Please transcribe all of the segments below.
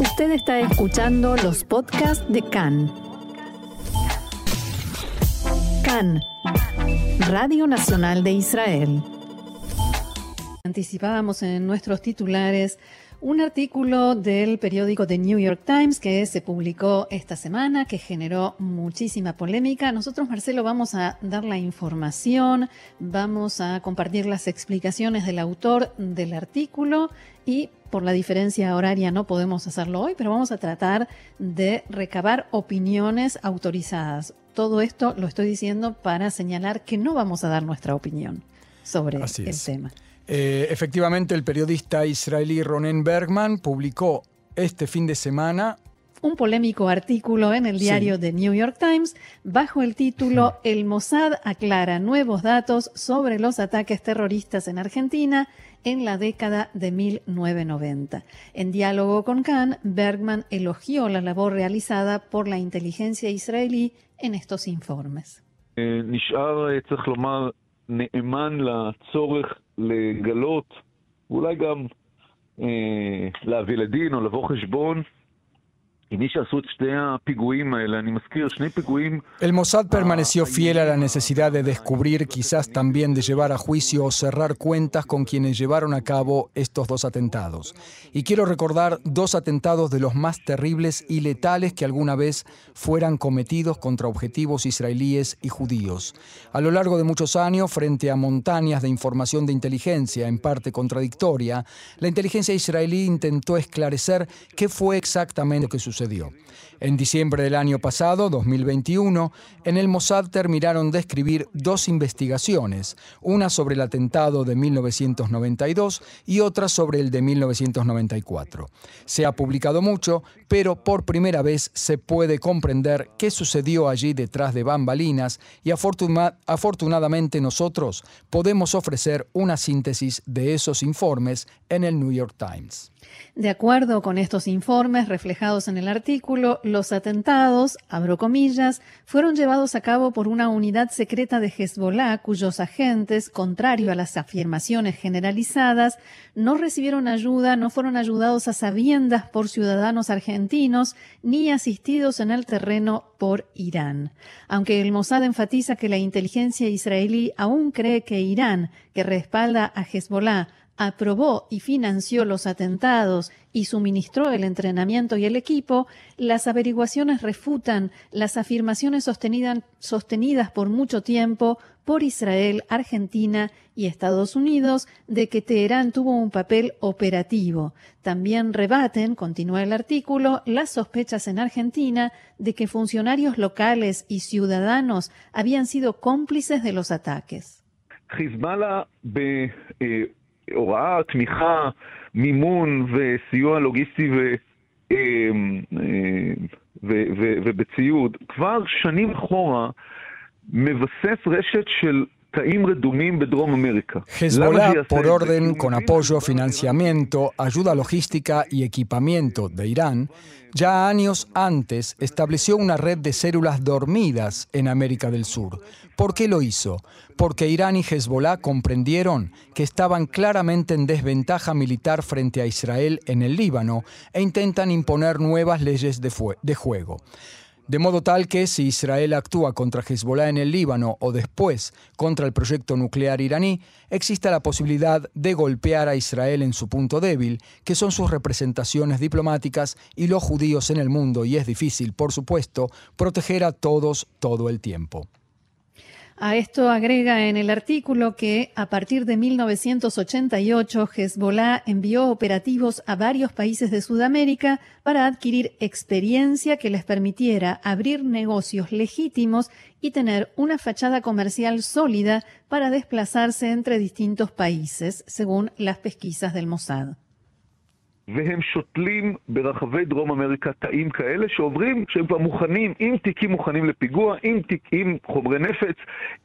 Usted está escuchando los podcasts de CAN. CAN, Radio Nacional de Israel. Anticipábamos en nuestros titulares un artículo del periódico The New York Times que se publicó esta semana, que generó muchísima polémica. Nosotros, Marcelo, vamos a dar la información, vamos a compartir las explicaciones del autor del artículo y por la diferencia horaria no podemos hacerlo hoy, pero vamos a tratar de recabar opiniones autorizadas. Todo esto lo estoy diciendo para señalar que no vamos a dar nuestra opinión sobre el tema. Eh, efectivamente, el periodista israelí Ronen Bergman publicó este fin de semana un polémico artículo en el diario sí. The New York Times bajo el título. El Mossad aclara nuevos datos sobre los ataques terroristas en Argentina en la década de 1990. En diálogo con Khan, Bergman elogió la labor realizada por la inteligencia israelí en estos informes. לגלות, ואולי גם אה, להביא לדין או לבוא חשבון El Mossad permaneció fiel a la necesidad de descubrir, quizás también de llevar a juicio o cerrar cuentas con quienes llevaron a cabo estos dos atentados. Y quiero recordar dos atentados de los más terribles y letales que alguna vez fueran cometidos contra objetivos israelíes y judíos. A lo largo de muchos años, frente a montañas de información de inteligencia, en parte contradictoria, la inteligencia israelí intentó esclarecer qué fue exactamente lo que sucedió en diciembre del año pasado, 2021, en el Mossad terminaron de escribir dos investigaciones, una sobre el atentado de 1992 y otra sobre el de 1994. Se ha publicado mucho, pero por primera vez se puede comprender qué sucedió allí detrás de bambalinas y afortunadamente nosotros podemos ofrecer una síntesis de esos informes en el New York Times. De acuerdo con estos informes reflejados en el artículo, los atentados, abro comillas, fueron llevados a cabo por una unidad secreta de Hezbollah cuyos agentes, contrario a las afirmaciones generalizadas, no recibieron ayuda, no fueron ayudados a sabiendas por ciudadanos argentinos ni asistidos en el terreno por Irán. Aunque el Mossad enfatiza que la inteligencia israelí aún cree que Irán, que respalda a Hezbollah, aprobó y financió los atentados y suministró el entrenamiento y el equipo, las averiguaciones refutan las afirmaciones sostenidas por mucho tiempo por Israel, Argentina y Estados Unidos de que Teherán tuvo un papel operativo. También rebaten, continúa el artículo, las sospechas en Argentina de que funcionarios locales y ciudadanos habían sido cómplices de los ataques. הוראה, תמיכה, מימון וסיוע לוגיסטי ו, ובציוד, כבר שנים אחורה מבסס רשת של Hezbollah, por orden, con apoyo, financiamiento, ayuda logística y equipamiento de Irán, ya años antes estableció una red de células dormidas en América del Sur. ¿Por qué lo hizo? Porque Irán y Hezbollah comprendieron que estaban claramente en desventaja militar frente a Israel en el Líbano e intentan imponer nuevas leyes de, de juego. De modo tal que si Israel actúa contra Hezbollah en el Líbano o después contra el proyecto nuclear iraní, existe la posibilidad de golpear a Israel en su punto débil, que son sus representaciones diplomáticas y los judíos en el mundo, y es difícil, por supuesto, proteger a todos todo el tiempo. A esto agrega en el artículo que a partir de 1988 Hezbollah envió operativos a varios países de Sudamérica para adquirir experiencia que les permitiera abrir negocios legítimos y tener una fachada comercial sólida para desplazarse entre distintos países, según las pesquisas del Mossad. והם שותלים ברחבי דרום אמריקה תאים כאלה שעוברים, שהם כבר מוכנים, עם תיקים מוכנים לפיגוע, עם, תיק, עם חומרי נפץ,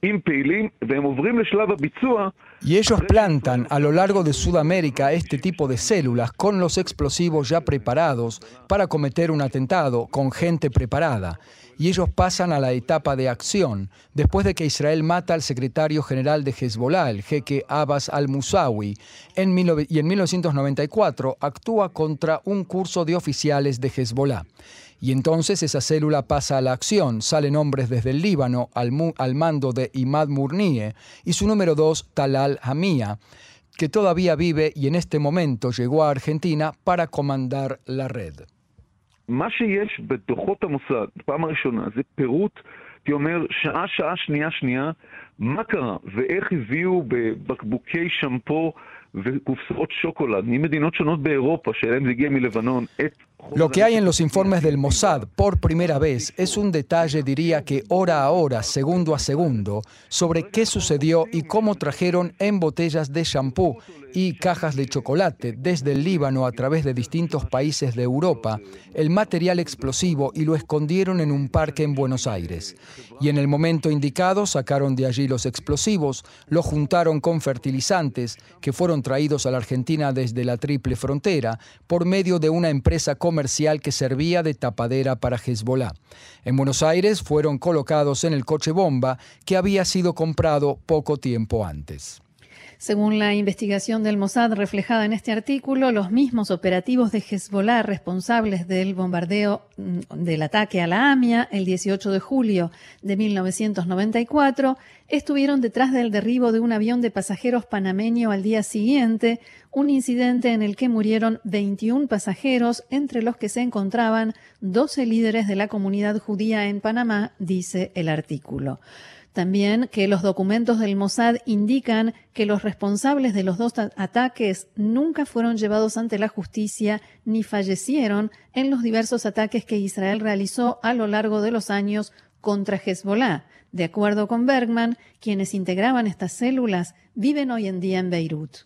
עם פעילים, והם עוברים לשלב הביצוע. Y ellos plantan a lo largo de Sudamérica este tipo de células con los explosivos ya preparados para cometer un atentado, con gente preparada. y ellos pasan a la etapa de acción, después de que Israel mata al secretario general de Hezbollah, el jeque Abbas al-Musawi, y en 1994 actúa contra un curso de oficiales de Hezbollah. Y entonces esa célula pasa a la acción, salen hombres desde el Líbano al, al mando de Imad Murnie y su número dos, Talal Hamia, que todavía vive y en este momento llegó a Argentina para comandar la red. מה שיש בדוחות המוסד, פעם הראשונה, זה פירוט, הייתי אומר, שעה, שעה, שנייה, שנייה, מה קרה ואיך הביאו בבקבוקי שמפו וקופסאות שוקולד ממדינות שונות באירופה, שאליהם זה הגיע מלבנון, את Lo que hay en los informes del Mossad por primera vez es un detalle, diría que hora a hora, segundo a segundo, sobre qué sucedió y cómo trajeron en botellas de shampoo y cajas de chocolate desde el Líbano a través de distintos países de Europa el material explosivo y lo escondieron en un parque en Buenos Aires. Y en el momento indicado sacaron de allí los explosivos, lo juntaron con fertilizantes que fueron traídos a la Argentina desde la triple frontera por medio de una empresa comercial que servía de tapadera para Hezbollah. En Buenos Aires fueron colocados en el coche bomba que había sido comprado poco tiempo antes. Según la investigación del Mossad reflejada en este artículo, los mismos operativos de Hezbollah responsables del bombardeo mm, del ataque a la AMIA el 18 de julio de 1994 estuvieron detrás del derribo de un avión de pasajeros panameño al día siguiente, un incidente en el que murieron 21 pasajeros, entre los que se encontraban 12 líderes de la comunidad judía en Panamá, dice el artículo. También que los documentos del Mossad indican que los responsables de los dos ataques nunca fueron llevados ante la justicia ni fallecieron en los diversos ataques que Israel realizó a lo largo de los años contra Hezbollah. De acuerdo con Bergman, quienes integraban estas células viven hoy en día en Beirut.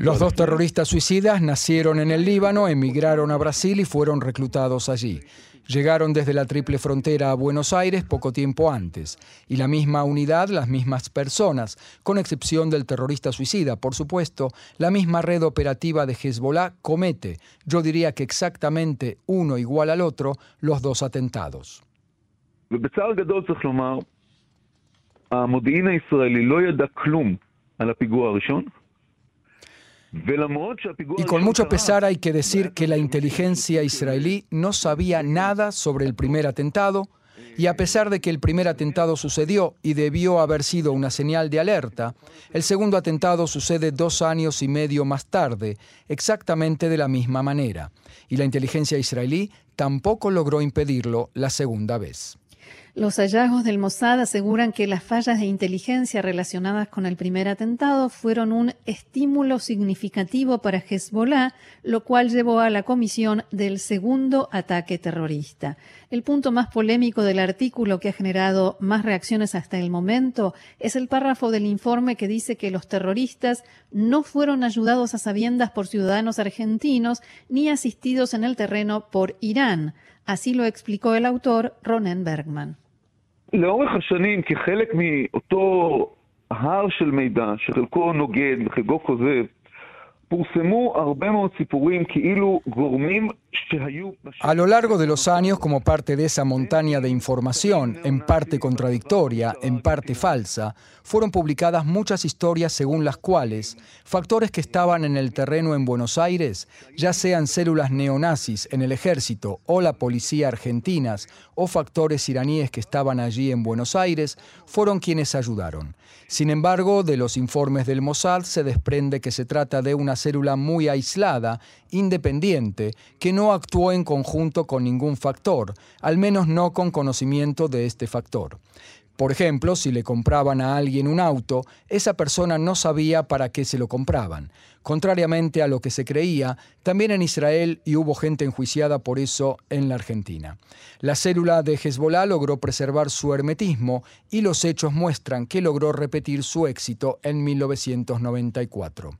Los dos terroristas suicidas nacieron en el Líbano, emigraron a Brasil y fueron reclutados allí. Llegaron desde la triple frontera a Buenos Aires poco tiempo antes. Y la misma unidad, las mismas personas, con excepción del terrorista suicida, por supuesto, la misma red operativa de Hezbollah comete, yo diría que exactamente uno igual al otro, los dos atentados. Y con mucho pesar hay que decir que la inteligencia israelí no sabía nada sobre el primer atentado, y a pesar de que el primer atentado sucedió y debió haber sido una señal de alerta, el segundo atentado sucede dos años y medio más tarde, exactamente de la misma manera, y la inteligencia israelí tampoco logró impedirlo la segunda vez. Los hallazgos del Mossad aseguran que las fallas de inteligencia relacionadas con el primer atentado fueron un estímulo significativo para Hezbollah, lo cual llevó a la comisión del segundo ataque terrorista. El punto más polémico del artículo que ha generado más reacciones hasta el momento es el párrafo del informe que dice que los terroristas no fueron ayudados a sabiendas por ciudadanos argentinos ni asistidos en el terreno por Irán. Así lo explicó el autor Ronen Bergman. לאורך השנים, כחלק מאותו הר של מידע, שחלקו נוגד וחלקו כוזב, A lo largo de los años, como parte de esa montaña de información, en parte contradictoria, en parte falsa, fueron publicadas muchas historias según las cuales factores que estaban en el terreno en Buenos Aires, ya sean células neonazis en el ejército o la policía argentinas, o factores iraníes que estaban allí en Buenos Aires, fueron quienes ayudaron. Sin embargo, de los informes del Mossad se desprende que se trata de una célula muy aislada, independiente, que no actuó en conjunto con ningún factor, al menos no con conocimiento de este factor. Por ejemplo, si le compraban a alguien un auto, esa persona no sabía para qué se lo compraban. Contrariamente a lo que se creía, también en Israel y hubo gente enjuiciada por eso en la Argentina. La célula de Hezbollah logró preservar su hermetismo y los hechos muestran que logró repetir su éxito en 1994.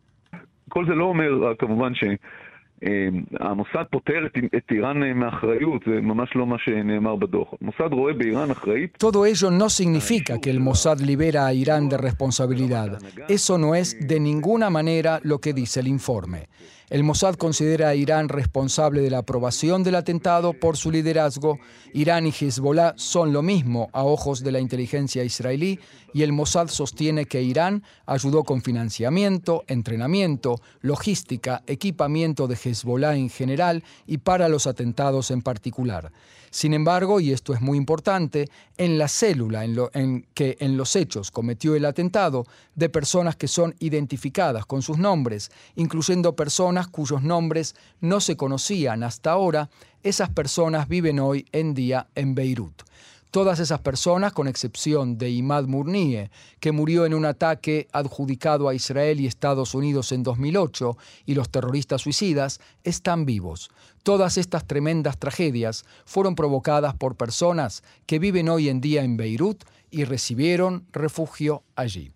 המוסד פוטר את איראן מאחריות, זה ממש לא מה שנאמר בדוח. המוסד רואה באיראן אחראית... Todo ello no significa que el Mossad libera a Irán de responsabilidad. Eso no es de ninguna manera lo que dice el informe. El Mossad considera a Irán responsable de la aprobación del atentado por su liderazgo. Irán y Hezbollah son lo mismo a ojos de la inteligencia israelí y el Mossad sostiene que Irán ayudó con financiamiento, entrenamiento, logística, equipamiento de Hezbollah en general y para los atentados en particular. Sin embargo, y esto es muy importante, en la célula en, lo, que en los hechos cometió el atentado, de personas que son identificadas con sus nombres, incluyendo personas cuyos nombres no se conocían hasta ahora, esas personas viven hoy en día en Beirut. Todas esas personas, con excepción de Imad Murnie, que murió en un ataque adjudicado a Israel y Estados Unidos en 2008, y los terroristas suicidas, están vivos. Todas estas tremendas tragedias fueron provocadas por personas que viven hoy en día en Beirut y recibieron refugio allí.